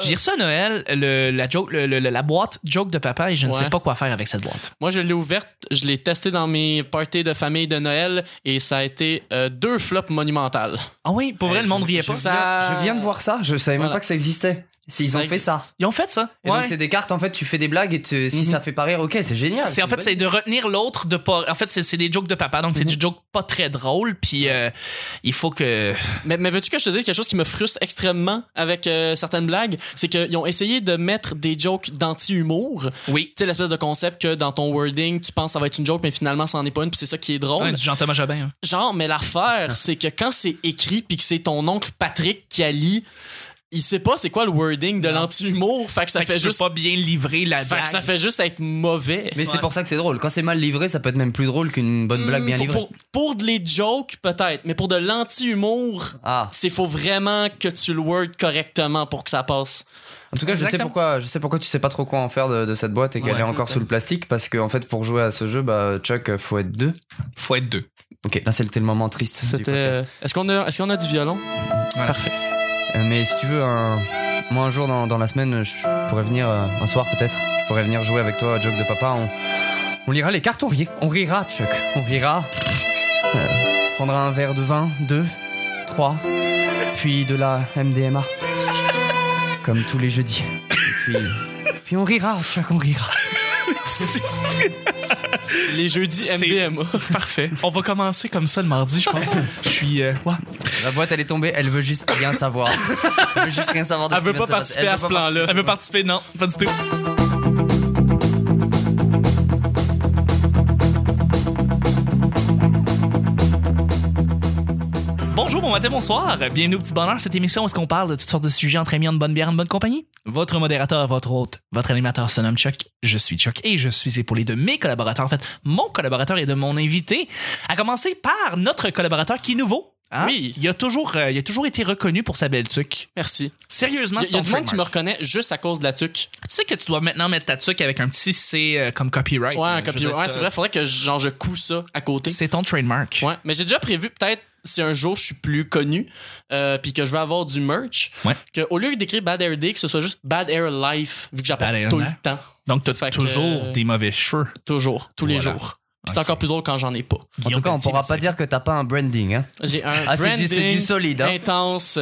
J'ai reçu à Noël le, la, joke, le- le- la boîte joke de papa et je ne Ouais. sais pas quoi faire avec cette boîte. Moi, je l'ai ouverte, je l'ai testée dans mes parties de famille de Noël et ça a été euh, deux flops monumentales. Ah oui, pour vrai, le monde riait Je pas. Ça- viens de voir ça, je savais même pas que ça existait. Si, ils Ça ont fait ça. Ils ont fait ça. Et Ouais. donc c'est des cartes en fait, tu fais des blagues et te- si Mhm. ça fait pas rire, ok, c'est génial. C'est en fait c'est de retenir l'autre de pas en fait c'est c'est des jokes de papa donc c'est des jokes pas très drôles puis euh, il faut que Mais, mais veux-tu que je te dise quelque chose qui me frustre extrêmement avec euh, certaines blagues? C'est qu'ils ont essayé de mettre des jokes d'anti-humour. oui Tu sais, l'espèce de concept que dans ton wording, tu penses que ça va être une joke, mais finalement, ça en est pas une, puis c'est ça qui est drôle. Ouais, du Jean-Thomas Jobin. hein. Genre, mais l'affaire, c'est que quand c'est écrit puis que c'est ton oncle Patrick qui a lit, il sait pas c'est quoi le wording de l'anti-humour. Fait que ça Fait fait, juste. pas bien livrer la Fait blague. que ça fait juste être mauvais. Mais c'est pour ça que c'est drôle. Quand c'est mal livré, ça peut être même plus drôle qu'une bonne blague bien Hmm, livrée. pour, pour, les jokes, peut-être, mais pour de l'anti-humour, Ah, c'est faut vraiment que tu le word correctement pour que ça passe. en tout cas, je sais pourquoi, je sais pourquoi tu sais pas trop quoi en faire de, de cette boîte et qu'elle Ouais. est encore sous le plastique parce que en fait, pour jouer à ce jeu, bah Chuck, faut être deux. faut être deux. Ok, là c'était le moment triste. C'était. euh, Est-ce qu'on a, est-ce qu'on a du violon? Ouais. Parfait. Euh, mais si tu veux, un... moi un jour dans, dans la semaine, je pourrais venir, euh, un soir peut-être, je pourrais venir jouer avec toi à Joke de Papa. On, on lira les cartes, on, on rira, Chuck. On rira. Euh, prendra un verre de vin, deux, trois, puis de la MDMA. Comme tous les jeudis. Puis, puis on rira, Chuck, on rira. Les jeudis MDMA. Parfait. On va commencer comme ça le mardi, je pense. Je suis euh, ouais. La boîte, elle est tombée, elle veut juste rien savoir. Elle veut juste rien savoir de Elle ce veut qui vient pas de se participer passer. Elle à veut ce pas plan-là. Elle veut participer non, pas du tout. Bon matin, bonsoir. Bienvenue au Petit Bonheur, cette émission où est-ce qu'on parle de toutes sortes de sujets entre amis, en bonne bière, en bonne compagnie. Votre modérateur, votre hôte, votre animateur se nomme Chuck. Je suis Chuck et je suis épaulé de mes collaborateurs. En fait, mon collaborateur et de mon invité. À commencer par notre collaborateur qui est nouveau. Hein? Oui. Il a toujours, euh, il a toujours été reconnu pour sa belle tuque. Merci. Sérieusement, Il y, c'est a ton du monde qui me reconnaît juste à cause de la tuque. Tu sais que tu dois maintenant mettre ta tuque avec un petit C euh, comme copyright. Ouais, euh, un je copy- veux dire, ouais, c'est t'as- vrai, faudrait que genre je couds ça à côté. C'est ton trademark. Ouais, mais j'ai déjà prévu peut-être si un jour je suis plus connu euh, puis que je veux avoir du merch Ouais. que au lieu d'écrire Bad Air Day que ce soit juste Bad Air Life vu que j'apporte tout le temps Donc, t'as Fait que, toujours euh, des mauvais cheveux. toujours tous les jours c'est Ok. encore plus drôle quand j'en ai pas En tout cas, on pourra pas dire que t'as pas un branding, hein. j'ai un Ah, c'est branding du- c'est du solide, hein. intense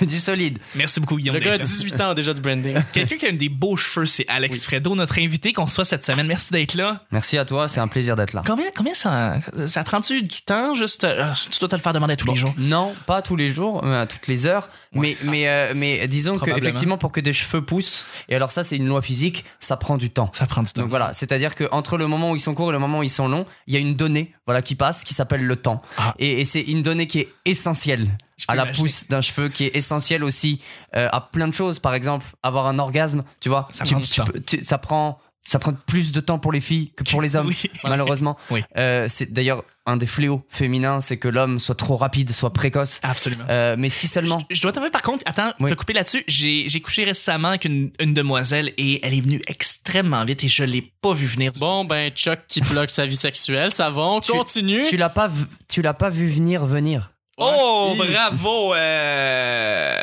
du solide. Merci beaucoup, Guillaume. le gars a d'être là. 18 ans déjà du branding Quelqu'un qui a des beaux cheveux, c'est Alex Fredo, notre invité qu'on reçoit cette semaine. Merci d'être là. Merci à toi, c'est un plaisir d'être là. Combien, combien ça, ça prend-tu du temps juste, euh, tu dois te le faire demander tous les jours? Non, pas tous les jours, mais à toutes les heures. Mais, mais, euh, mais disons que effectivement pour que des cheveux poussent, et alors ça c'est une loi physique, ça prend du temps. Ça prend du temps. Donc voilà, c'est-à-dire que entre le moment où ils sont courts et le moment où ils sont longs, il y a une donnée, voilà, qui passe, qui s'appelle le temps. Ah. Et, et c'est une donnée qui est essentielle à la pousse d'un cheveu, qui est essentielle aussi euh, à plein de choses. Par exemple, avoir un orgasme, tu vois, Ça tu- prend du tu temps. peux- tu- ça prend. Ça prend plus de temps pour les filles que pour les hommes, Oui. malheureusement. Oui. Euh, c'est d'ailleurs un des fléaux féminins, c'est que l'homme soit trop rapide, soit précoce. Absolument. Euh, mais si seulement. Je, je dois t'avouer, par contre, attends, Oui. te couper là-dessus. J'ai, j'ai couché récemment avec une, une demoiselle et elle est venue extrêmement vite et je l'ai pas vu venir. bon ben Chuck qui bloque sa vie sexuelle ça va on Tu- continue Tu l'as pas, tu l'as pas vu venir venir. Oh, bravo! euh,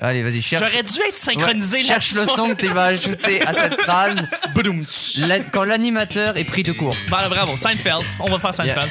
Allez, vas-y, cherche. J'aurais dû être synchronisé Ouais, Cherche le son que tu vas ajouter à cette phrase. La- quand l'animateur est pris de court. Voilà, bravo, Seinfeld. On va faire Seinfeld.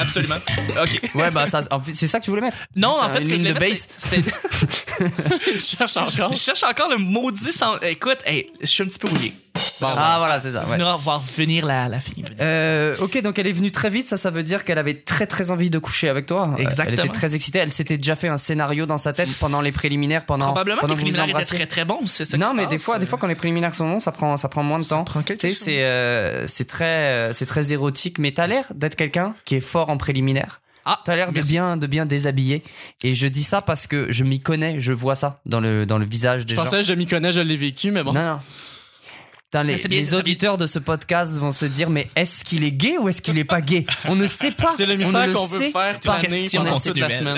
Absolument. OK. Ouais, bah ça, en fait, c'est ça que tu voulais mettre? Non, Juste en fait, une ce que je ligne de mettre, c'était- Je cherche encore Je cherche encore le maudit sans. Écoute, hey, je suis un petit peu rouillé. Ah voilà, c'est ça. On Ouais. va voir venir la, la fille. venir. Euh, ok, donc elle est venue très vite. Ça, ça veut dire qu'elle avait très très envie de coucher avec toi. Euh, Elle Exactement. était très excitée. Elle s'était déjà fait un scénario dans sa tête pendant les préliminaires, pendant Probablement que pendant les que vous préliminaires étaient très très bons, c'est ça Non, mais des fois, des fois, quand les préliminaires sont longs, ça prend, ça prend moins de temps. prend quelque Tu sais, c'est, euh, c'est très, euh, c'est très érotique. Mais t'as l'air d'être quelqu'un qui est fort en préliminaire. Ah, T'as l'air de bien, de bien déshabiller. Et je dis ça parce que je m'y connais, je vois ça dans le, dans le visage des je gens. pensais je m'y connais je l'ai vécu mais bon Non, non. Putain, les, auditeurs de ce podcast vont se dire mais est-ce qu'il est gay ou est-ce qu'il est pas gay? On ne sait pas. c'est le mystère qu'on veut faire planer question pendant toute la semaine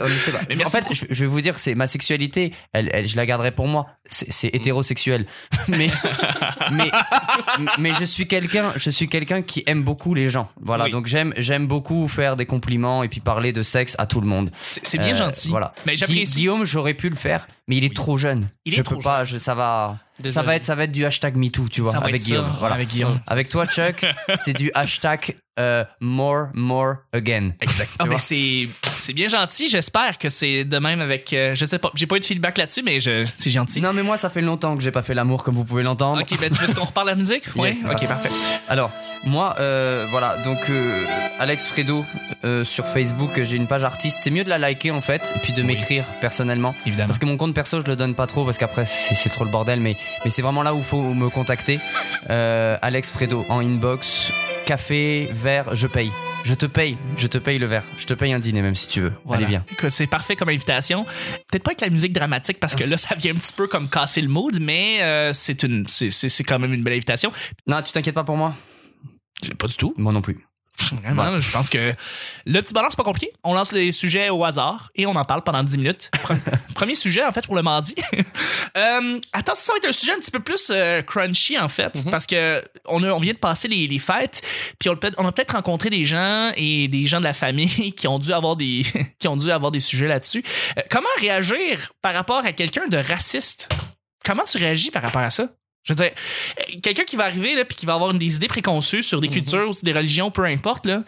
on ne sait pas. Mais en fait, je, je vais vous dire, c'est ma sexualité. Elle, elle, je la garderai pour moi. C'est hétérosexuel. mais, mais, mais je suis quelqu'un, je suis quelqu'un qui aime beaucoup les gens. Voilà. Oui. Donc j'aime, j'aime beaucoup faire des compliments et puis parler de sexe à tout le monde. C'est bien Euh, gentil. Voilà. Mais. Guillaume, j'aurais pu le faire, mais il est trop jeune. Il est je trop peux pas, je- ça va, ça va être, ça va être du hashtag MeToo, tu vois, ça, voilà. avec Guillaume. Avec toi, Chuck, c'est du hashtag euh, more, more again. Exact. Ah, mais c'est bien gentil. J'espère que c'est de même avec. euh, je sais pas. J'ai pas eu de feedback là-dessus, mais c'est gentil. Non, mais moi, ça fait longtemps que j'ai pas fait l'amour, comme vous pouvez l'entendre. Ok, ben tu veux qu'on reparle de la musique? Oui. Yes, ok, parfait. Alors, moi, euh, voilà, donc Alex Fredo sur Facebook, j'ai une page artiste. C'est mieux de la liker en fait, et puis de m'écrire personnellement. Évidemment. Parce que mon compte perso, je le donne pas trop, parce qu'après, c'est c'est trop le bordel, mais, mais c'est vraiment là où il faut me contacter. Alex Fredo, en inbox, café, verre, je paye. Je te paye, je te paye le verre. Je te paye un dîner même si tu veux. Voilà. Allez, viens. Écoute, C'est parfait comme invitation. Peut-être pas avec la musique dramatique parce que là, ça vient un petit peu comme casser le mood, mais euh, c'est une, c'est, c'est, c'est quand même une belle invitation. Non, tu t'inquiètes pas pour moi Pas du tout. Moi non plus. Vraiment, je pense que le petit bonheur, c'est pas compliqué. On lance les sujets au hasard et on en parle pendant 10 minutes. Pre- Premier sujet, en fait, pour le mardi. euh, attends, ça va être un sujet un petit peu plus euh, crunchy, en fait, parce que on, a- on vient de passer les, les fêtes, puis on, a peut- on a peut-être rencontré des gens et des gens de la famille qui ont dû avoir des, qui ont dû avoir des sujets là-dessus. Euh, comment réagir par rapport à quelqu'un de raciste? Comment tu réagis par rapport à ça? Je veux dire, euh, quelqu'un qui va arriver là puis qui va avoir des idées préconçues sur des cultures, des religions, peu importe là.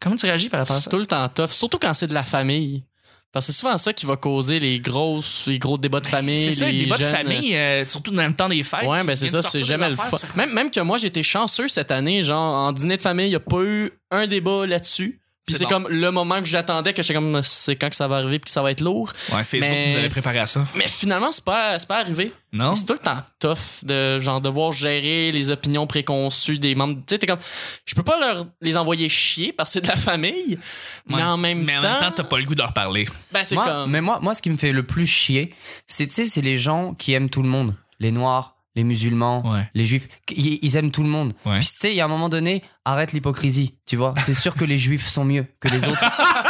Comment tu réagis par rapport à C'est ça? tout le temps tough, surtout quand c'est de la famille. Parce que c'est souvent ça qui va causer les grosses, les gros débats de famille. Ben, C'est ça, les débats de jeunes, famille, euh, surtout dans le temps des fêtes. Ouais, ben c'est ça, c'est jamais le fun. Même, même que moi, j'étais chanceux cette année, genre, en dîner de famille, il n'y a pas eu un débat là-dessus. Puis C'est comme le moment que j'attendais, que j'étais comme, c'est quand que ça va arriver, puis que ça va être lourd. Ouais, Facebook, Mais- vous avez préparé à ça. Mais finalement, c'est pas, c'est pas arrivé. Non? C'est tout le temps tough de genre devoir gérer les opinions préconçues des membres. Tu sais, t'es comme, je peux pas leur les envoyer chier parce que c'est de la famille, mais en même Mais en temps, même temps, t'as pas le goût de leur parler. ben c'est comme. Mais moi, moi, ce qui me fait le plus chier, c'est, tu sais, c'est les gens qui aiment tout le monde. Les noirs, les musulmans, Ouais. les juifs. Ils, ils aiment tout le monde. Ouais. Puis, tu sais, il y a un moment donné, arrête l'hypocrisie, tu vois. C'est sûr que les juifs sont mieux que les autres.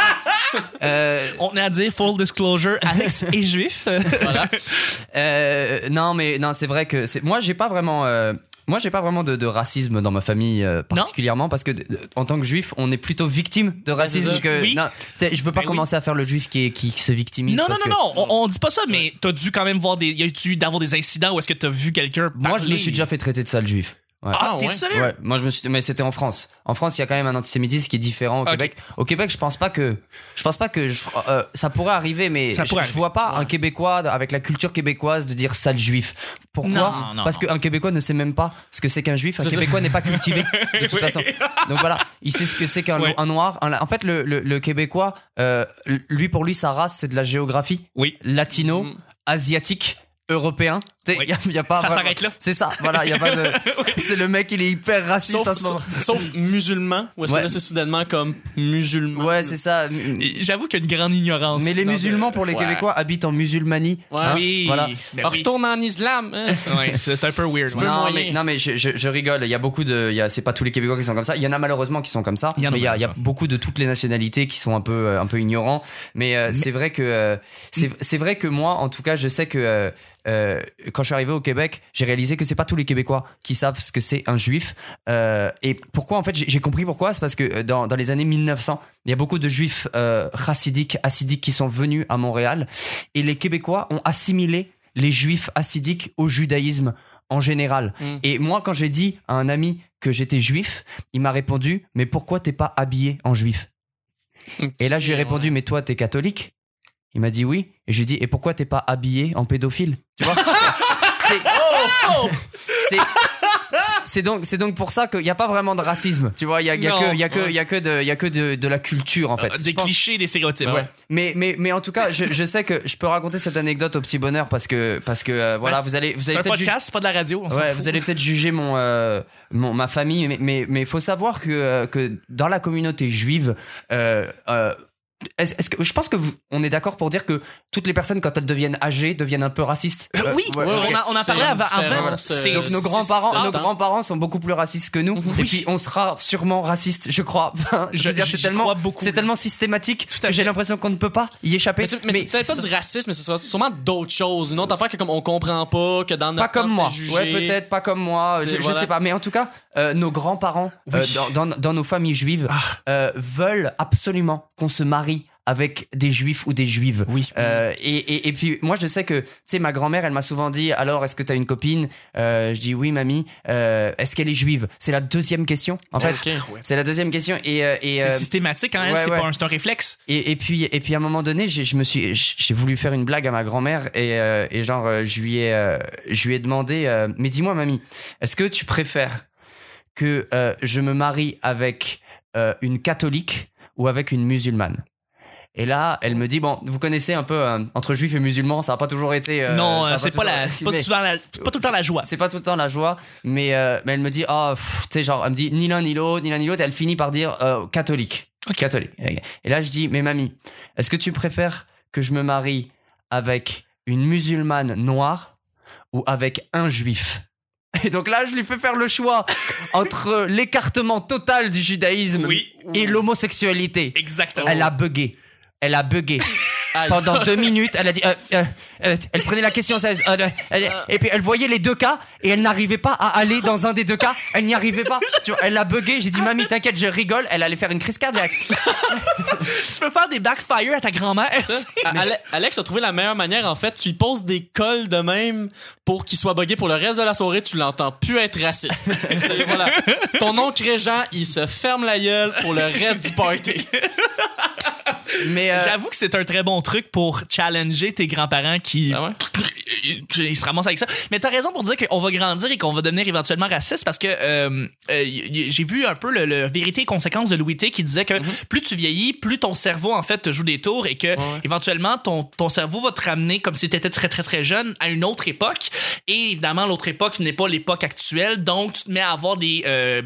Euh, On est à dire full disclosure, Alex est juif. Voilà. euh, non, mais non, c'est vrai que. Moi, j'ai pas vraiment. euh, moi, j'ai pas vraiment de, de racisme dans ma famille particulièrement parce que en tant que juif, on est plutôt victime de racisme que. Oui. Non, je veux pas Ben oui. commencer à faire le juif qui, se victimise. non, non, non, que- on, on dit pas ça, mais t'as dû quand même voir des. Y a eu d'avoir des incidents où est-ce que t'as vu quelqu'un. Moi, je me suis déjà fait traiter de sale juif. Ouais. Ah, Ah, t'es ouais. sérieux? Ouais, moi je me suis, mais c'était en France. En France, il y a quand même un antisémitisme qui est différent au Ok. Québec. Au Québec, je pense pas que, je pense pas que, je- euh, ça pourrait arriver, mais Ça je, pourrait je vois pas Ouais. un Québécois avec la culture québécoise de dire sale juif. Pourquoi? Non, non, Parce qu'un Québécois ne sait même pas ce que c'est qu'un juif. Un ça. Québécois n'est pas cultivé de toute Oui. façon. Donc voilà, il sait ce que c'est qu'un Ouais. un noir. Un- en fait, le, le, le Québécois, euh, lui pour lui, sa race, c'est de la géographie, Oui. latino, Mm. asiatique. Européen, Tu sais, Oui. y a, y a pas Ça vraiment- s'arrête là. C'est ça, voilà, y a pas de. Sais, le mec, il est hyper raciste Sauf, en ce moment. sauf, musulman, ou est-ce Ouais. que là c'est soudainement comme musulman? Ouais, c'est ça. J'avoue qu'il y a une grande ignorance. Mais les musulmans, pour les ouais. Québécois, habitent en musulmanie. Ouais. Hein, oui. Voilà. Ben oui. Retourne en islam. hein? Ouais, c'est un peu weird. ouais. Non mais, non mais je, je, je rigole, il y a beaucoup de, il y a, c'est pas tous les Québécois qui sont comme ça, il y en a malheureusement qui sont comme ça, Il y en a mais il y a, il y a malheureusement. beaucoup de toutes les nationalités qui sont un peu, euh, un peu ignorants, mais, euh, c'est vrai que, euh, c'est, c'est vrai que moi, en tout cas, je sais que euh, euh, quand je suis arrivé au Québec, j'ai réalisé que c'est pas tous les Québécois qui savent ce que c'est un juif, euh, et pourquoi en fait, j'ai, j'ai compris pourquoi, c'est parce que euh, dans, dans les années 1900, il y a beaucoup de juifs euh, chassidiques, assidiques qui sont venus à Montréal, et les Québécois ont assimilé les juifs assidiques au judaïsme en général. Mm. Et moi, quand j'ai dit à un ami que j'étais juif, il m'a répondu Mais pourquoi t'es pas habillé en juif? Et là, je lui ai répondu Mais toi, t'es catholique? Il m'a dit oui. Et je lui ai dit Et pourquoi t'es pas habillé en pédophile Tu vois? C'est- c'est- c'est donc c'est donc pour ça qu'il n'y a pas vraiment de racisme tu vois? Il y a, y a que il y a que il y a que de il y a que de, de la culture en fait Euh, Des clichés, des stéréotypes. Ouais. Ouais. Mais, mais, mais en tout cas, je, je sais que je peux raconter cette anecdote au petit bonheur parce que, parce que euh, voilà, vous allez, vous allez peut-être juger- podcast, c'est pas de la radio. on Ouais, vous allez peut-être juger mon, euh, mon ma famille, mais mais mais faut savoir que euh, que dans la communauté juive, euh, est-ce est-ce que je pense que vous, on est d'accord pour dire que toutes les personnes quand elles deviennent âgées deviennent un peu racistes. Euh, oui, ouais, on, a, on a C'est parlé avant. euh, Donc nos grands-parents, nos grands-parents sont beaucoup plus racistes que nous. Et puis on sera sûrement racistes, je crois. Enfin, je, Je- veux dire, c'est tellement, crois beaucoup. c'est tellement systématique que j'ai l'impression qu'on ne peut pas y échapper. Mais c'est mais c'est peut-être pas du racisme, mais ce sera sûrement d'autres choses. Une autre affaire que comme on comprend pas, que dans pas notre temps, comme moi. jugé. Ouais, peut-être pas comme moi. Je, je voilà. sais pas. Mais en tout cas, euh, nos grands-parents euh, dans, dans, dans nos familles juives Ah. euh, veulent absolument qu'on se marie avec des juifs ou des juives. Oui. Euh, et, et, et puis moi je sais que tu sais ma grand-mère elle m'a souvent dit alors est-ce que tu as une copine Euh, Je dis oui mamie. Euh, est-ce qu'elle est juive? C'est la deuxième question en fait. Ok. C'est la deuxième question et et, C'est euh, systématique quand même, ouais, c'est ouais. pas un, un réflexe. et, et puis et puis à un moment donné j'ai je me suis j'ai voulu faire une blague à ma grand-mère et euh, et genre je lui ai euh, je lui ai demandé euh, mais dis-moi mamie est-ce que tu préfères que euh, je me marie avec euh, une catholique ou avec une musulmane et là, elle me dit bon, vous connaissez un peu euh, entre juifs et musulmans, ça a pas toujours été. euh, non, euh, c'est pas, pas, mais- tout le temps la- c'est pas tout le temps la joie. c'est pas tout le temps la joie, mais, mais elle me dit, oh, pff, tu sais, genre, elle me dit ni l'un ni l'autre, ni l'un ni l'autre, elle finit par dire catholique. Catholique. Et là, je dis, mais mamie, est-ce que tu préfères que je me marie avec une musulmane noire ou avec un juif? Et donc là, je lui fais faire le choix entre l'écartement total du judaïsme Oui. et l'homosexualité. Exactement. Elle a bugué. Elle a bugué. Pendant deux minutes, elle a dit. euh, euh, euh, elle prenait la question euh, euh, elle- et puis elle voyait les deux cas et elle n'arrivait pas à aller dans un des deux cas. Elle n'y arrivait pas. Tu vois, elle a bugué. J'ai dit, mamie, t'inquiète, je rigole. Elle allait faire une crise cardiaque. Tu peux faire des backfire à ta grand-mère. Ça, Ale- Alex a trouvé la meilleure manière, en fait. Tu lui poses des cols de même pour qu'il soit buggé pour le reste de la soirée. Tu l'entends plus être raciste. C'est- voilà. Ton oncle Régent, il se ferme la gueule pour le reste du party. Mais euh, J'avoue que c'est un très bon truc pour challenger tes grands-parents qui Ah ouais? ils se ramassent avec ça. Mais t'as raison pour dire qu'on va grandir et qu'on va devenir éventuellement raciste parce que euh, euh, j'ai vu un peu le, le vérité et conséquences de Louis T qui disait que plus tu vieillis, plus ton cerveau en fait te joue des tours et que Mhm. ouais. éventuellement ton, ton cerveau va te ramener comme si t'étais très très très jeune à une autre époque et évidemment l'autre époque n'est pas l'époque actuelle donc tu te mets à avoir des euh,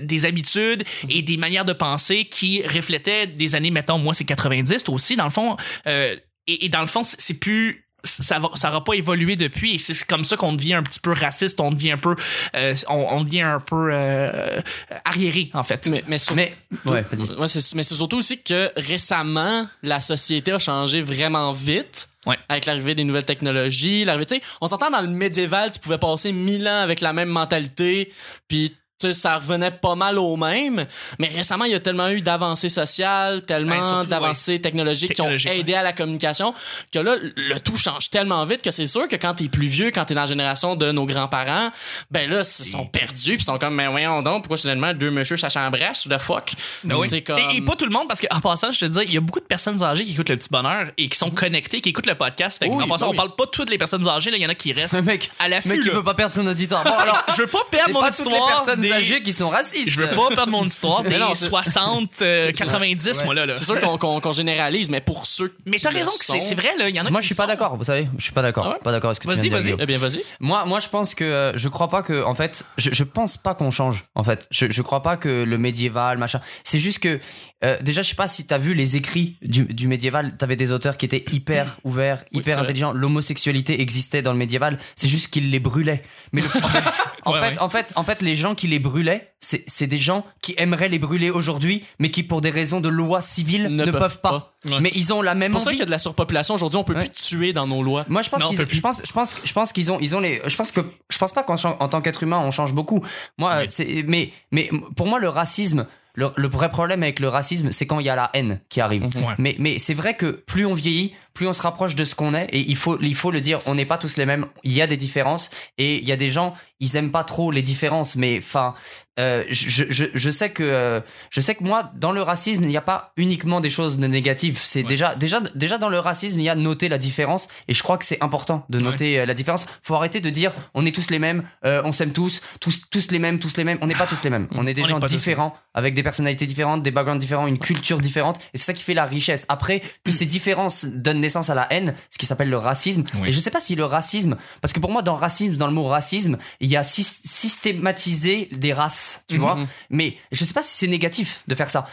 des habitudes Mhm. et des manières de penser qui reflétaient des années mettons moi c'est 90 toi aussi dans le fond euh, et, et dans le fond c'est plus ça va ça aura pas évolué depuis et c'est comme ça qu'on devient un petit peu raciste on devient un peu euh, on, on devient un peu euh, arriéré en fait Mais, mais, sur- mais ouais, c'est- mais c'est surtout aussi que récemment, la société a changé vraiment vite. Ouais. Avec l'arrivée des nouvelles technologies, l'arrivée, tu sais, on s'entend dans le médiéval, tu pouvais passer mille ans avec la même mentalité, puis ça revenait pas mal au même. Mais récemment, il y a tellement eu d'avancées sociales, tellement surtout, d'avancées technologiques qui ont aidé à la communication, que là, le tout change tellement vite que c'est sûr que quand t'es plus vieux, quand t'es dans la génération de nos grands-parents, ben là, ils sont perdus, puis ils sont comme, mais voyons donc, pourquoi soudainement deux monsieur ça chambrasse, the fuck? Ben oui. C'est comme... et, et pas tout le monde, parce qu'en passant, je te dis, il y a beaucoup de personnes âgées qui écoutent le petit bonheur et qui sont connectées, qui écoutent le podcast. Fait que, Oui, en passant, oui. on parle pas de toutes les personnes âgées, là, il y en a qui restent Un mec, à mec l'affût. qui là. veut pas perdre son auditoire. Bon, alors, Je veux pas perdre mon pas toutes les histoire. personnes des- qui sont racistes. Je veux pas perdre mon histoire des Mais non, c'est- 60, euh, 90, moi là. là. C'est sûr qu'on généralise, mais pour ceux Mais qui t'as raison que c'est vrai, là. Il y en a Moi, je suis pas d'accord. Vous savez, je suis pas d'accord. Ah ouais? Pas d'accord avec ce que tu Vas-y, vas-y. Eh bien, vas-y. Moi, moi, je pense que euh, je crois pas que, en fait, je, je pense pas qu'on change. En fait, je, je crois pas que le médiéval, machin. C'est juste que euh, déjà, je sais pas si t'as vu les écrits du, du médiéval. T'avais des auteurs qui étaient hyper ouverts, Oui, hyper intelligents. L'homosexualité existait dans le médiéval. C'est juste qu'ils les brûlaient. Mais le- en, Ouais, fait, ouais. en fait, en fait, les gens qui les brûlaient, c'est c'est des gens qui aimeraient les brûler aujourd'hui, mais qui, pour des raisons de loi civile, ne, peuvent pas. Ouais. Mais ils ont la C'est même pour ça envie. qu'il y a de la surpopulation. Aujourd'hui, on peut plus tuer dans nos lois. Moi, je pense Non, je pense, je pense, je pense qu'ils ont, ils ont les, je pense que, je pense pas qu'en tant qu'être humain, on change beaucoup. Moi, c'est, mais, mais pour moi, le racisme, le, le vrai problème avec le racisme, c'est quand il y a la haine qui arrive. Ouais. Mais, mais c'est vrai que plus on vieillit, plus on se rapproche de ce qu'on est, et il faut, il faut le dire, on n'est pas tous les mêmes. Il y a des différences, et il y a des gens, ils aiment pas trop les différences, mais enfin, euh, je, je, je sais que, euh, je sais que moi, dans le racisme, il n'y a pas uniquement des choses de négatives. C'est Ouais. déjà, déjà, déjà dans le racisme, il y a noter la différence, et je crois que c'est important de noter euh, la différence. Faut arrêter de dire, on est tous les mêmes, euh, on s'aime tous, tous, tous les mêmes, tous les mêmes. On n'est pas tous les mêmes. On est des On gens différents, avec des personnalités différentes, des backgrounds différents, une culture différente, et c'est ça qui fait la richesse. Après, que ces différences donnent naissance à la haine, ce qui s'appelle le racisme. Oui. Et je sais pas si le racisme, parce que pour moi, dans racisme, dans le mot racisme, il y a sys- systématiser des races, tu vois. Mais je sais pas si c'est négatif de faire ça.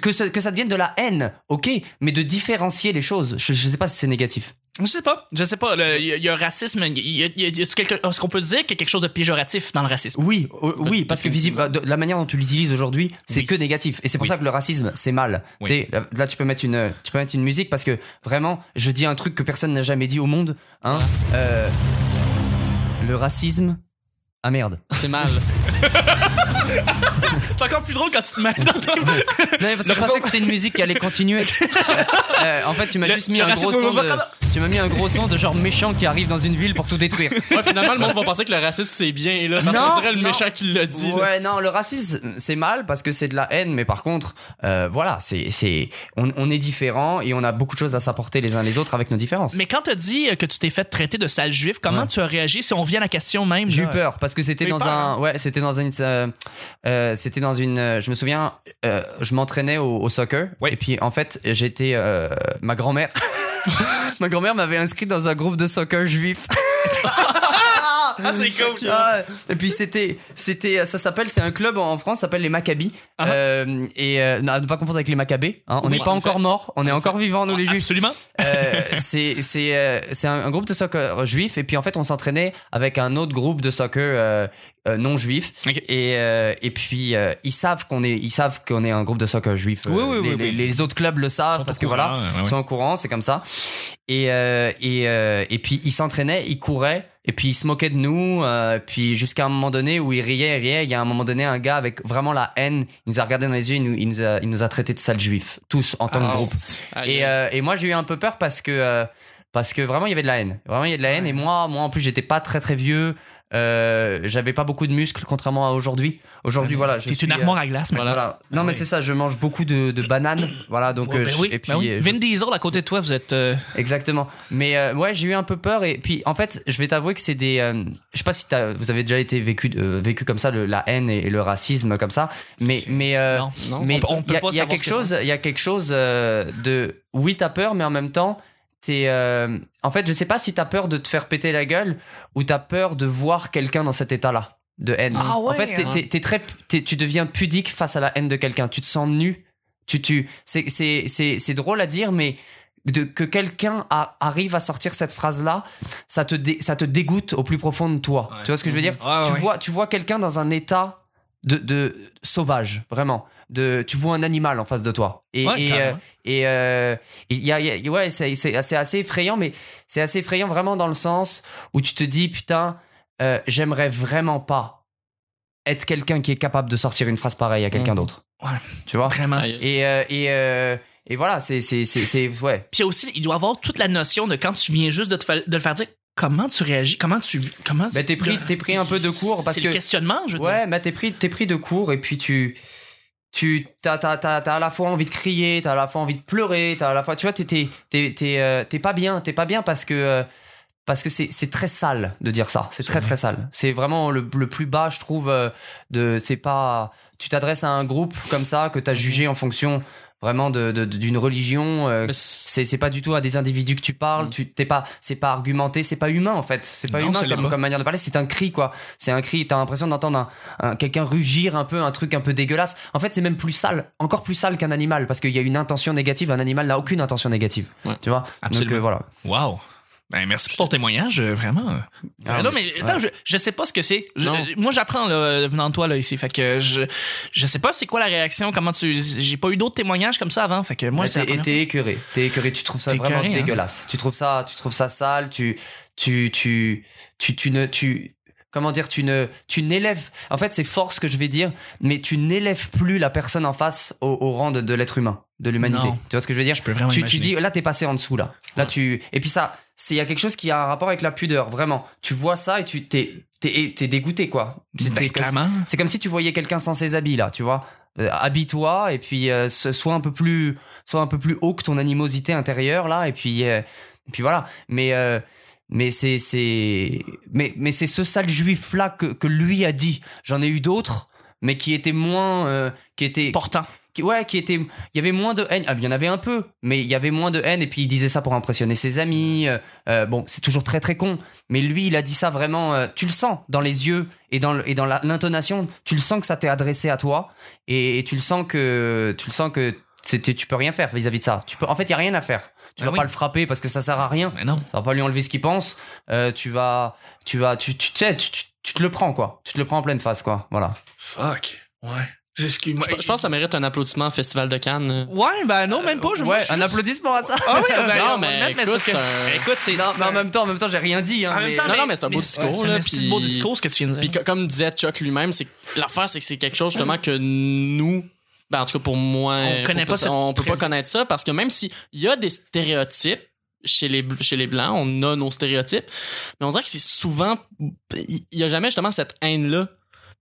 Que, ça- que ça devienne de la haine, ok, mais de différencier les choses, je, je sais pas si c'est négatif. Je sais pas. Je sais pas. Il y, y a un racisme. Est-ce qu'on peut dire qu'il y a quelque chose de péjoratif dans le racisme? Oui, euh, oui, parce que visible, de la manière dont tu l'utilises aujourd'hui, c'est Oui. que négatif. Et c'est pour Oui. ça que le racisme, c'est mal. Oui. Tu sais, là, là, tu peux mettre une, tu peux mettre une musique parce que vraiment, je dis un truc que personne n'a jamais dit au monde. Hein, Euh, le racisme. Ah merde. C'est mal. C'est encore plus drôle quand tu te mets dans tes... Non, mais parce que je pensais que c'était une musique qui allait continuer. Euh, en fait, tu m'as Le- juste mis le un gros son de, tu m'as mis un gros son de genre méchant qui arrive dans une ville pour tout détruire. Ouais, finalement, le monde va penser que le racisme, c'est bien, là. Parce Non, qu'on dirait le non. méchant qui l'a dit. là. Ouais, non, le racisme, c'est mal parce que c'est de la haine, mais par contre, euh, voilà, c'est, c'est, on, on est différents et on a beaucoup de choses à s'apporter les uns les autres avec nos différences. Mais quand t'as dit euh, que tu t'es fait traiter de sale juif, comment Ouais. tu as réagi? Si on revient à la question même? J'ai eu là? peur parce que c'était T'as eu dans peur, un, hein? ouais, c'était dans une, euh, euh, c'était dans une, euh, je me souviens, euh, je m'entraînais au, au soccer. Et puis en fait j'étais, euh, ma grand-mère, ma grand-mère m'avait inscrit dans un groupe de soccer juif. Ah, c'est cool. Ah, et puis c'était, c'était, ça s'appelle, c'est un club en France, ça s'appelle les Maccabis. Ah. Euh, et euh, non, à ne pas confondre avec les Maccabées. hein. on Oui, n'est pas en encore fait. morts, on est encore vivants nous les juifs. Absolument. Euh, c'est c'est euh, c'est un, un groupe de soccer juif et puis en fait on s'entraînait avec un autre groupe de soccer non juif et et puis ils savent qu'on est ils savent qu'on est un groupe de soccer juif. Oui, oui, les, oui, les- autres clubs le savent parce que courant, voilà ils sont au courant c'est comme ça et et et puis ils s'entraînaient ils couraient et puis ils se moquaient de nous euh, puis jusqu'à un moment donné où ils riaient ils riaient il y a un moment donné un gars avec vraiment la haine il nous a regardé dans les yeux il nous il nous a, il nous a traité de sales juifs tous en tant Ah, que groupe. Aïe, et, euh, et moi j'ai eu un peu peur parce que euh, parce que vraiment il y avait de la haine. Vraiment il y a de la haine. Et moi moi en plus j'étais pas très très vieux. Euh, j'avais pas beaucoup de muscles contrairement à aujourd'hui. Aujourd'hui voilà, je T'es suis, une euh, armoire à glace, mais voilà. Non mais oui. c'est ça, je mange beaucoup de, de bananes, voilà donc euh, ben je- oui, et puis ben oui. je- Vin Diesel à côté de toi, vous êtes. euh, exactement. Mais euh, ouais, j'ai eu un peu peur et puis en fait, je vais t'avouer que c'est des euh, je sais pas si t'as- vous avez déjà été vécu euh, vécu comme ça le- la haine et, et le racisme comme ça, mais mais euh, non. Non, mais il y y a quelque chose, il y a quelque chose de oui t'as peur, mais en même temps t'es euh, en fait je sais pas si t'as peur de te faire péter la gueule ou t'as peur de voir quelqu'un dans cet état-là de haine. Ah ouais, en fait t'es, hein. t'es- t'es très t'es- tu deviens pudique face à la haine de quelqu'un. Tu te sens nu. Tu tu c'est c'est c'est c'est drôle à dire mais de, que quelqu'un a- arrive à sortir cette phrase là ça te dé- ça te dégoûte au plus profond de toi Ouais. tu vois ce que je veux dire? Ouais, tu ouais. vois tu vois quelqu'un dans un état de, de sauvage vraiment de tu vois un animal en face de toi et Ouais, et, euh, et euh, y a, il y a- ouais c'est assez effrayant mais c'est assez effrayant vraiment dans le sens où tu te dis putain euh, j'aimerais vraiment pas être quelqu'un qui est capable de sortir une phrase pareille à quelqu'un Mhm. d'autre Ouais. tu vois? Vraiment. Et euh, et euh, et voilà c'est c'est c'est c'est ouais Puis il y a aussi, il doit avoir toute la notion de quand tu viens juste de, te fa- de le faire dire, comment tu réagis, comment tu. Comment Ben, t'es pris- t'es pris un peu de cours parce c'est que- le questionnement, je veux dire. Ouais, mais t'es pris, t'es pris de court et puis tu, tu, t'as, t'as, t'as, t'as à la fois envie de crier, t'as à la fois envie de pleurer, t'as à la fois, tu vois, t'es, t'es, t'es, t'es, euh, t'es pas bien, t'es pas bien parce que, euh, parce que c'est, c'est très sale de dire ça. C'est très, très sale. C'est vraiment le, le plus bas, je trouve, euh, de, c'est pas, tu t'adresses à un groupe comme ça que t'as jugé en fonction vraiment de, de- d'une religion, euh, c'est- pas du tout à des individus que tu parles Mm. tu t'es pas c'est pas argumenté c'est pas humain en fait c'est pas Non, humain comme, pas. comme manière de parler c'est un cri quoi c'est un cri t'as l'impression d'entendre un, un- quelqu'un rugir un peu un truc un peu dégueulasse en fait c'est même plus sale encore plus sale qu'un animal parce qu'il y a une intention négative un animal n'a aucune intention négative Ouais. tu vois? Absolument. donc euh, voilà Wow. Ben, merci pour ton témoignage, euh, vraiment. Ah, Euh, non, mais- attends, je, je sais pas ce que c'est. Je- euh, moi, j'apprends là, venant de toi là ici. Fait que je, je sais pas c'est quoi la réaction, comment tu. J'ai pas eu d'autres témoignages comme ça avant. Fait que moi, c'est t'es, et première t'es écœuré t'es écœuré tu trouves ça T'es vraiment écœuré, hein. dégueulasse tu trouves ça tu trouves ça sale tu tu tu tu, tu ne tu comment dire tu ne tu n'élèves en fait c'est fort ce que je vais dire mais tu n'élèves plus la personne en face au, au rang de, de l'être humain de l'humanité Non. tu vois ce que je veux dire? Je peux vraiment tu, tu dis là t'es passé en dessous là là tu et puis ça c'est il y a quelque chose qui a un rapport avec la pudeur vraiment tu vois ça et tu t'es t'es, t'es dégoûté quoi C'est- c'est comme- c'est comme si tu voyais quelqu'un sans ses habits là, tu vois. Euh, habille-toi et puis euh, sois un peu plus sois un peu plus haut que ton animosité intérieure là et puis euh, et puis voilà. Mais euh, mais c'est c'est mais mais c'est ce sale juif là que que lui a dit. J'en ai eu d'autres mais qui étaient moins euh, qui étaient Important. Qui- ouais, qui était, il y avait moins de haine. Ah, il y en avait un peu, mais il y avait moins de haine. Et puis il disait ça pour impressionner ses amis. euh, euh, bon, c'est toujours très très con, mais lui, il a dit ça vraiment. euh, tu le sens dans les yeux et dans le- et dans l'intonation. Tu le sens que ça t'est adressé à toi, et, et tu le sens que tu le sens que c'était, tu peux rien faire vis-à-vis de ça. Tu peux, en fait, il y a rien à faire. Tu Ah vas oui. pas le frapper parce que ça sert à rien. Mais non. Ça va pas lui enlever ce qu'il pense. Euh, tu vas, tu vas, tu, tu, tu sais, tu, tu- tu te le prends quoi. Tu te le prends en pleine face quoi. Voilà. Fuck. Ouais. Excuse-moi. Je, je pense que ça mérite un applaudissement au Festival de Cannes. Ouais, ben non, même pas. Je, moi, Ouais, un applaudissement à ça. Ah oui, ben, Non, mais mettre, écoute, que- c'est un- Écoute, c'est. Non, c'est mais en un- même temps, en même temps, j'ai rien dit. Hein, en même mais- temps, Non, non, mais c'est un beau discours, C'est là, un petit puis- beau discours, ce que tu viens de Puis dire. co- comme disait Chuck lui-même, c'est l'affaire c'est que c'est quelque chose justement que nous ben en tout cas pour moi On pour- connaît pas on peut pas connaître ça parce que même s'il y a des stéréotypes chez les chez les blancs, on a nos stéréotypes, mais on dirait que c'est souvent il y a jamais justement cette haine là.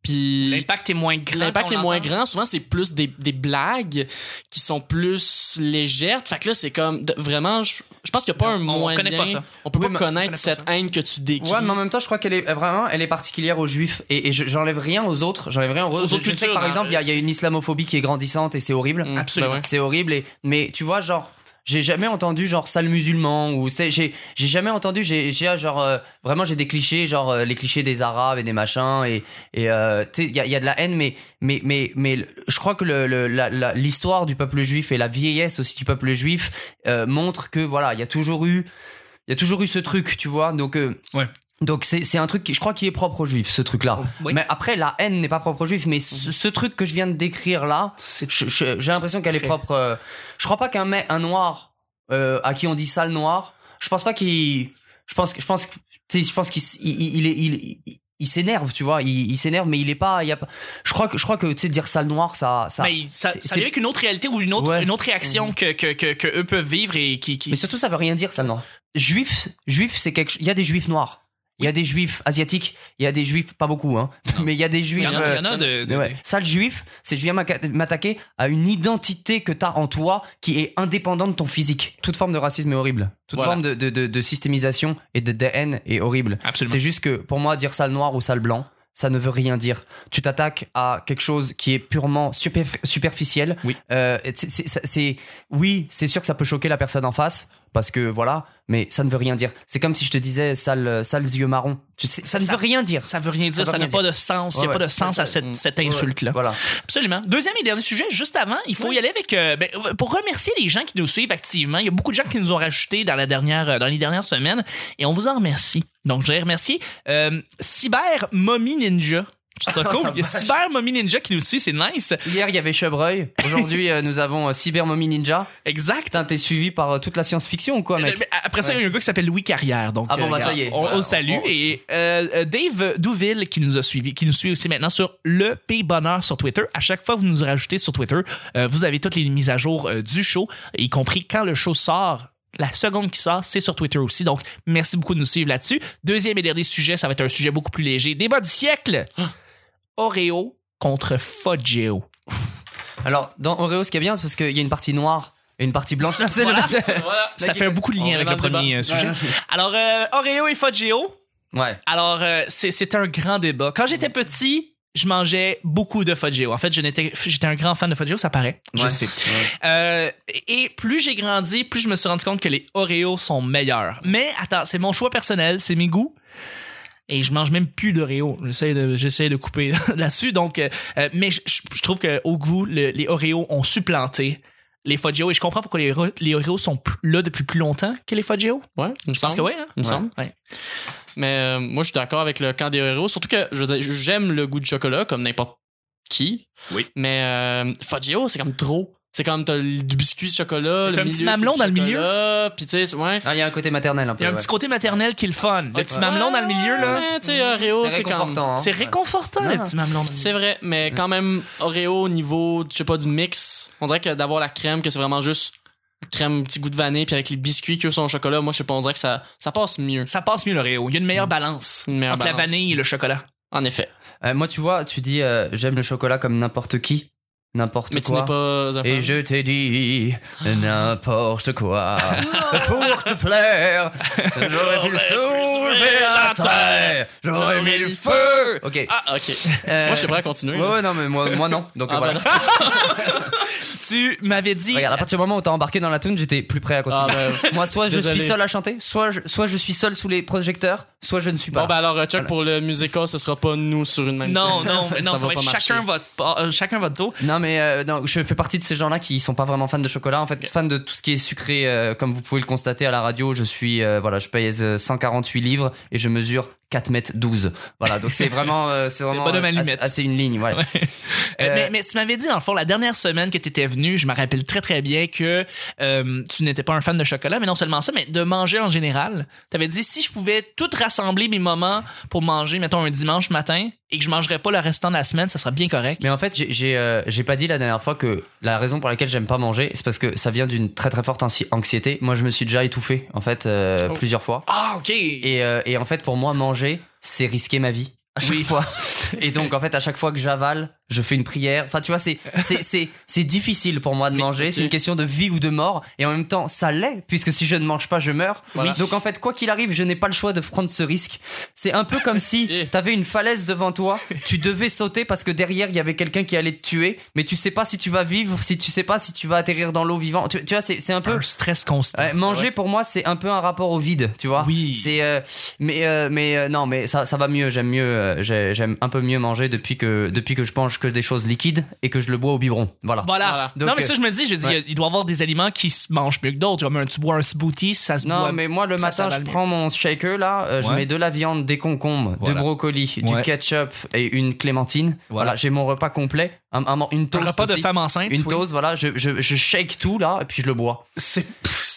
Puis L'impact est moins grand. L'impact est moins grand. Souvent, c'est plus des, des blagues qui sont plus légères. Fait que là, c'est comme de- vraiment. Je, je pense qu'il n'y a pas un On moyen. connaît pas ça. On peut Oui, pas connaître pas cette ça. haine que tu décris. Ouais, mais en même temps, je crois qu'elle est vraiment, elle est particulière aux juifs. Et, et je- j'enlève rien aux autres. J'enlève rien aux autres. autres je sais que par hein, exemple, il y, a- il y a une islamophobie qui est grandissante et c'est horrible. Mm, Absolument. ben ouais. C'est horrible. Et, mais tu vois, genre, j'ai jamais entendu genre sale musulman ou c'est, j'ai, j'ai jamais entendu, j'ai, j'ai genre, euh, vraiment, j'ai des clichés, genre euh, les clichés des arabes et des machins. Et, et euh, tu sais, il y a, y a de la haine, mais, mais, mais, mais je crois que le, le- l'histoire du peuple juif et la vieillesse aussi du peuple juif euh, montre que voilà, il y a toujours eu, il y a toujours eu ce truc, tu vois. Donc, euh, Ouais. Donc c'est c'est un truc qui je crois qui est propre aux juifs ce truc là. Oui. Mais après la haine n'est pas propre aux juifs mais ce, ce truc que je viens de décrire là, j'ai l'impression qu'elle est propre euh, je crois pas qu'un mec un noir euh, à qui on dit sale noir, je pense pas qu'il je pense je pense tu sais, je pense qu'il il, il, il s'énerve, tu vois, il, il s'énerve mais il est pas il y a pas je crois que je crois que tu sais dire sale noir ça ça Mais ça, c'est- ça avec une autre réalité ou une autre, Ouais. une autre réaction que, que, que, que eux peuvent vivre et qui. qui... Mais surtout, ça veut rien dire, sale noir. Juif, juif, c'est quelque. Il y a des juifs noirs. Il y a des juifs asiatiques. Il y a des juifs, pas beaucoup, hein. Mais il y a des il juifs. y en a, il y en a euh, de. de- ouais. Sale juif, c'est je viens m'attaquer à une identité que t'as en toi qui est indépendante de ton physique. Toute forme de racisme est horrible. Toute Voilà. forme de, systémisation et de, de haine est horrible. Absolument. C'est juste que pour moi, dire sale noir ou sale blanc, ça ne veut rien dire. Tu t'attaques à quelque chose qui est purement super, superficiel. Oui. Euh, c'est- oui, c'est sûr que ça peut choquer la personne en face parce que voilà, mais ça ne veut rien dire. C'est comme si je te disais sale, sales yeux marrons. Tu sais, ça ne Ça- veut rien dire. Ça veut rien dire, Ça n'a pas de sens. Il n'y a pas de sens à cette, cette insulte-là. Voilà. Absolument. Deuxième et dernier sujet, juste avant, il faut y aller avec. euh, ben, pour remercier les gens qui nous suivent activement, il y a beaucoup de gens qui nous ont rajouté dans, la dernière, euh, dans les dernières semaines et on vous en remercie. Donc, je voudrais remercier euh, Cyber Mommy Ninja. Je trouve ça cool. Il y a Cyber Mommy Ninja qui nous suit, c'est nice. Hier, il y avait Chevreuil. Aujourd'hui, euh, nous avons euh, Cyber Mommy Ninja. Exact. T'es suivi par euh, toute la science-fiction ou quoi, mec Euh, mais Après ça, il y a un gars qui s'appelle Louis Carrière. Donc, Ah bon, bah, ça y est. On, on salue. on- Et Dave Douville qui nous a suivi, qui nous suit aussi maintenant sur le P Bonheur sur Twitter. À chaque fois que vous nous rajoutez sur Twitter, vous avez toutes les mises à jour du show, y compris quand le show sort. La seconde qui sort, c'est sur Twitter aussi. Donc, merci beaucoup de nous suivre là-dessus. Deuxième et dernier sujet, ça va être un sujet beaucoup plus léger. Débat du siècle. Oreo contre Foggio. Alors, dans Oreo, ce qui est bien, parce qu'il y a une partie noire et une partie blanche. Là, c'est le- Voilà. Voilà. Ça fait beaucoup de lien avec le premier euh, sujet. Ouais. Alors, euh, Oreo et Foggio, Ouais. Alors, euh, c'est un grand débat. Quand j'étais petit, je mangeais beaucoup de Foggio. En fait, je n'étais- j'étais un grand fan de Foggio, ça paraît. Je Ouais. sais. Ouais. Euh, et plus j'ai grandi, plus je me suis rendu compte que les Oreos sont meilleurs. Mais attends, c'est mon choix personnel, c'est mes goûts. Et je mange même plus d'Oreo. J'essaie de, j'essaie de couper là-dessus. Donc, euh, euh, mais je, trouve que au goût, le- les Oreos ont supplanté les Foggio. Et je comprends pourquoi les, les Oreos sont là depuis plus longtemps que les Foggio. Ouais, il me Je pense semble. que oui, hein? Il me Ouais. semble. Ouais. Mais euh, moi, je suis d'accord avec le camp des héros. Surtout que je veux dire, j'aime le goût de chocolat comme n'importe qui. Oui. Mais euh, Foggio, c'est comme trop. C'est comme t'as du biscuit chocolat, T'as le un petit mamelon dans le milieu. chocolat, Puis tu sais, c'est- ouais. Ah, il y a un côté maternel un peu. Il y a un ouais. petit côté maternel qui est le fun. Le petit mamelon dans le milieu, là. Ouais, tu sais, Oreo, C'est réconfortant. hein. C'est réconfortant, le petit mamelon. C'est vrai, mais quand même, Oreo au niveau, je sais pas, du mix, on dirait que d'avoir la crème, que c'est vraiment juste crème, petit goût de vanille, puis avec les biscuits qui eux sont au chocolat, moi, je sais pas, on dirait que ça, ça passe mieux. Ça passe mieux l'Oreo. Il y a une meilleure balance Une meilleure entre la vanille et le chocolat. En effet. Euh, moi, tu vois, tu dis euh, j'aime le chocolat comme n'importe qui, n'importe Mais tu quoi. n'es pas un Et je t'ai dit n'importe quoi pour te plaire. J'aurais pu soulever la terre, j'aurais mis le feu. Ok. Ah, ok. Euh, Moi, je suis prêt à continuer. Ouais, ouais, non, mais moi, moi non. Donc Ah, voilà. ben Tu m'avais dit. Regarde, à partir du moment où t'as embarqué dans la tune, j'étais plus prêt à continuer. Ah, ben, Moi, soit je suis seul à chanter, soit je, soit je suis seul sous les projecteurs, soit je ne suis pas. Bon, ben alors, euh, Chuck, pour le musical, ce sera pas nous sur une même Non, scène. non, non, ça, va pas être chacun votre, euh, chacun votre tour. Non mais euh, non, je fais partie de ces gens-là qui sont pas vraiment fans de chocolat. En fait, fan de tout ce qui est sucré, euh, comme vous pouvez le constater à la radio. Je suis, euh, voilà, je paye euh, 148 livres et je mesure 4 mètres 12. Voilà, donc c'est vraiment, euh, c'est vraiment assez, assez une ligne. Ouais. Euh, mais, mais tu m'avais dit, dans le fond, la dernière semaine que tu étais venu, je me rappelle très très bien que euh, tu n'étais pas un fan de chocolat, mais non seulement ça, mais de manger en général. Tu avais dit, si je pouvais tout rassembler mes moments pour manger, mettons un dimanche matin, et que je mangerais pas le restant de la semaine, ça serait bien correct. Mais en fait, j'ai j'ai euh, pas dit la dernière fois que la raison pour laquelle j'aime pas manger, c'est parce que ça vient d'une très très forte anxi- anxiété. Moi, je me suis déjà étouffé en fait Oh. plusieurs fois. Ah, ok. Et, et en fait, pour moi, manger, c'est risquer ma vie. À chaque Oui. fois. Et donc, en fait, à chaque fois que j'avale, je fais une prière. Enfin, tu vois, c'est, c'est, c'est, c'est difficile pour moi de manger. C'est une question de vie ou de mort. Et en même temps, ça l'est, puisque si je ne mange pas, je meurs. Voilà. Donc, en fait, quoi qu'il arrive, je n'ai pas le choix de prendre ce risque. C'est un peu comme si t'avais une falaise devant toi. Tu devais sauter parce que derrière, il y avait quelqu'un qui allait te tuer. Mais tu sais pas si tu vas vivre, si tu sais pas si tu vas atterrir dans l'eau vivant. Tu, tu vois, c'est, c'est un peu, Un stress constant. Manger pour moi c'est un peu un rapport au vide, tu vois. Oui. C'est euh, mais euh, mais euh, non mais ça ça va mieux. J'aime mieux euh, j'ai- j'aime un peu mieux manger depuis que depuis que je mange que des choses liquides et que je le bois au biberon. Voilà. Voilà. Donc, non, mais euh, ça, je me dis, je dis, ouais. il doit y avoir des aliments qui se mangent mieux que d'autres. Tu bois un smoothie, ça se Non boit. mais moi le ça, matin ça je prends mon shaker là, euh, je mets de la viande, des concombres, Voilà. du brocoli, Ouais. du ketchup et une clémentine. Voilà. Voilà, j'ai mon repas complet, un, un- une Un toast repas de femme enceinte. une oui. toast, voilà, je, je, je shake tout là et puis je le bois. C'est,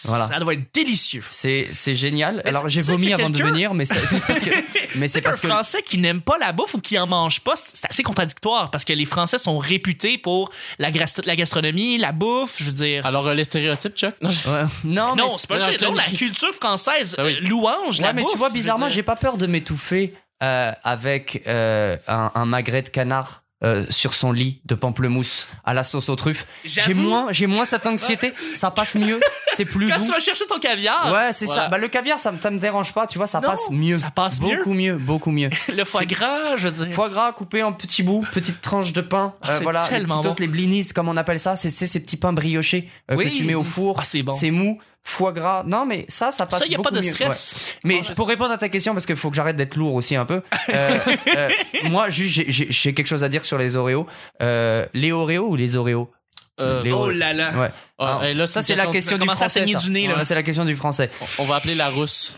Voilà. Ça doit être délicieux. C'est c'est génial. Mais Alors j'ai vomi avant de venir mais c'est c'est parce que mais c'est parce que Français qui n'aime pas la bouffe ou qui en mange pas, c'est assez contradictoire parce que les Français sont réputés pour la, gastronomie, la bouffe, je veux dire. Alors, euh, les stéréotypes, Chuck? Non, je- Ouais. Non, c'est pas non, ça. je te Non, la dis- culture française Ah oui. euh, louange Ouais, la mais bouffe. tu vois, je veux bizarrement, dire. j'ai pas peur de m'étouffer euh, avec euh, un, un magret de canard. Euh, sur son lit de pamplemousse à la sauce aux truffes. J'ai moins, j'ai moins cette anxiété. Ça passe mieux. C'est plus Quand doux. tu vas chercher ton caviar, Ouais, c'est Voilà. ça. Bah, le caviar, ça, me- ça me dérange pas. Tu vois, ça Non, passe mieux. ça passe beaucoup mieux. beaucoup mieux. le foie gras, je veux dire. Foie gras coupé en petits bouts, petites tranches de pain. Ah, c'est voilà, les bon. les blinis, comme on appelle ça. C'est c'est ces petits pains briochés euh, Oui. que tu mets au four. Ah, c'est bon. C'est mou. Foie gras. Non, mais ça, ça passe Ça, y a pas de mieux. stress. Ouais. Mais pour répondre à ta question, parce qu'il faut que j'arrête d'être lourd aussi un peu. euh, euh, moi, juste, j'ai- j'ai j'ai quelque chose à dire sur les Oreos. Euh, les Oreos ou les Oreos? Euh, Les Oh là là. Ouais. Ah, Alors, et là, ça, c'est la question du français. ça. du nez, là. Ça, c'est la question du français. On va appeler la rousse.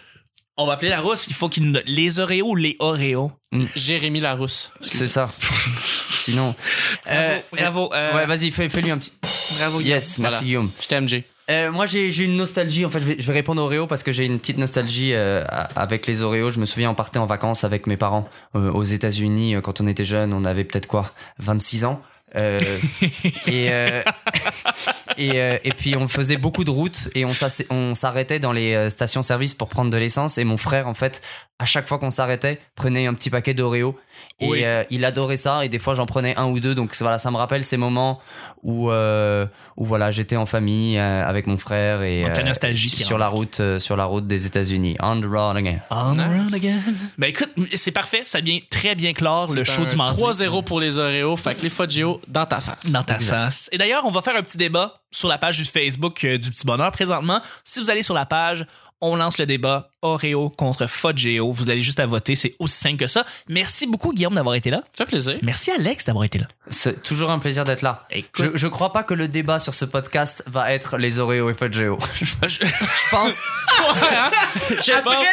On va appeler la rousse. Il faut qu'il nous... Les Oreos ou les Oreos? Jérémy la rousse. C'est ça. Sinon. Euh, bravo. euh, Ouais, vas-y, fais, fais-lui un petit. bravo. Yes, merci Voilà. Guillaume. Je t'aime, Jay. Euh, moi, j'ai une nostalgie. En fait, je vais, je vais répondre aux Oreos parce que j'ai une petite nostalgie euh, avec les Oreos. Je me souviens, on partait en vacances avec mes parents euh, aux États-Unis euh, quand on était jeunes. On avait peut-être quoi, 26 ans. Euh, et, euh, et, euh, et puis on faisait beaucoup de routes et on s'arrêtait dans les euh, stations-service pour prendre de l'essence et mon frère en fait à chaque fois qu'on s'arrêtait prenait un petit paquet d'Oreo et Oui. euh, il adorait ça et des fois j'en prenais un ou deux donc voilà ça me rappelle ces moments où euh, où voilà j'étais en famille euh, avec mon frère et euh, nostalgie sur, sur la route euh, sur la route des États-Unis on the road again On Nice. around again. Ben écoute, c'est parfait. Ça vient très bien clore le show du mardi. 3-0 pour les Oreos. Fait que les Fudgeo dans ta face. dans ta face. Et d'ailleurs, on va faire un petit débat sur la page du Facebook euh, du Petit Bonheur présentement. Si vous allez sur la page, on lance le débat Oreo contre Fudgeo. Vous allez juste à voter, c'est aussi simple que ça. Merci beaucoup Guillaume d'avoir été là. Fait plaisir. Merci Alex d'avoir été là. c'est toujours un plaisir d'être là Écoute. je, je crois pas que le débat sur ce podcast va être les Oreos et Fudgeo je, Je- je pense Je pense.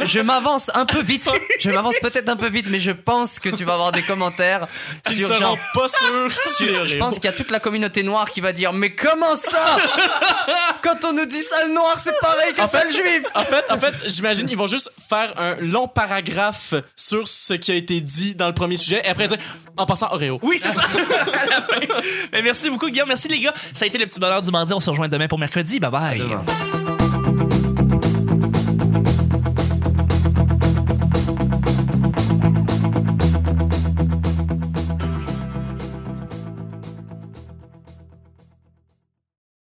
je, je m'avance un peu vite. Je m'avance peut-être un peu vite, mais je pense que tu vas avoir des commentaires Ils sur genre. pas sûrs. sur Je pense qu'il y a toute la communauté noire qui va dire Mais comment ça? Quand on nous dit ça le noir, c'est pareil que ça le juif En fait, en fait, j'imagine ils vont juste faire un long paragraphe sur ce qui a été dit dans le premier sujet et après dire en passant Oreo. Oui, c'est ça. à la fin. Ben, merci beaucoup Guillaume. Merci les gars. Ça a été le Petit Bonheur du mardi. On se rejoint demain pour mercredi. Bye bye.